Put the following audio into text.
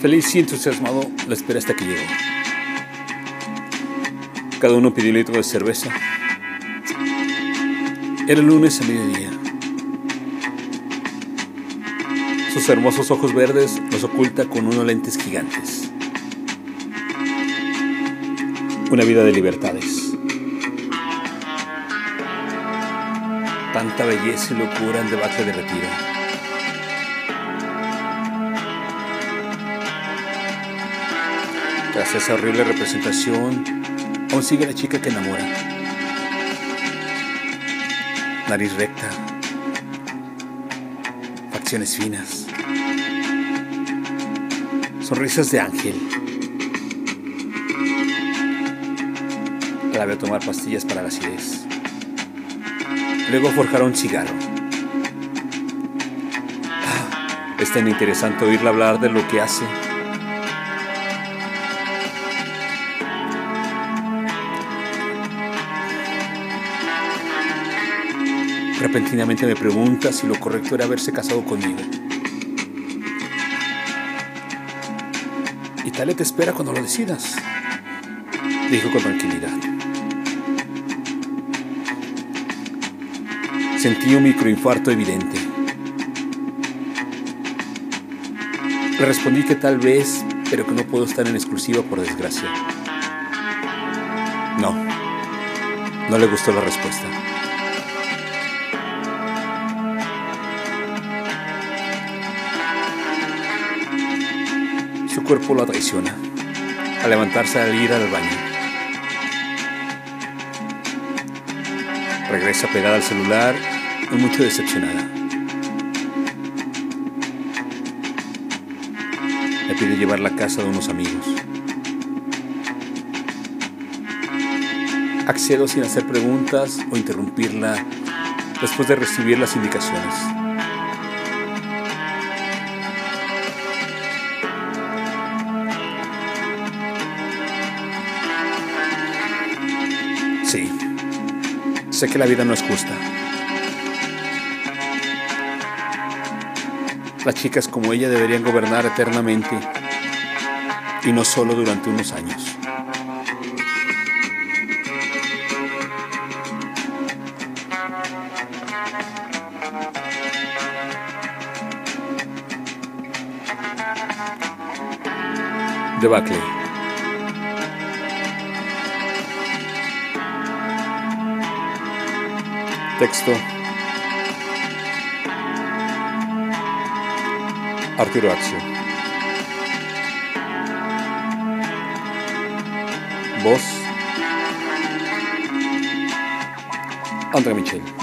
Feliz y entusiasmado la esperé hasta que llegó. Cada uno pidió un litro de cerveza. Era el lunes a mediodía. Sus hermosos ojos verdes los oculta con unos lentes gigantes. Una vida de libertades. Tanta belleza y locura en debate de retiro. Tras esa horrible representación, aún sigue la chica que enamora. Nariz recta, facciones finas, sonrisas de ángel. La veo tomar pastillas para la acidez. Luego forjar un cigarro. Ah, es tan interesante oírla hablar de lo que hace. Repentinamente me pregunta si lo correcto era haberse casado conmigo. Y tal te espera cuando lo decidas, dijo con tranquilidad. Sentí un microinfarto evidente. Le respondí que tal vez, pero que no puedo estar en exclusiva por desgracia. No, no le gustó la respuesta. Su cuerpo la traiciona al levantarse al ir al baño. Regresa pegada al celular y mucho decepcionada. Le pide llevarla a casa de unos amigos. Accedo sin hacer preguntas o interrumpirla después de recibir las indicaciones. Sí, sé que la vida no es justa. Las chicas como ella deberían gobernar eternamente y no solo durante unos años. Debacle. Texto. Arturo Axio. Voz. André Michel.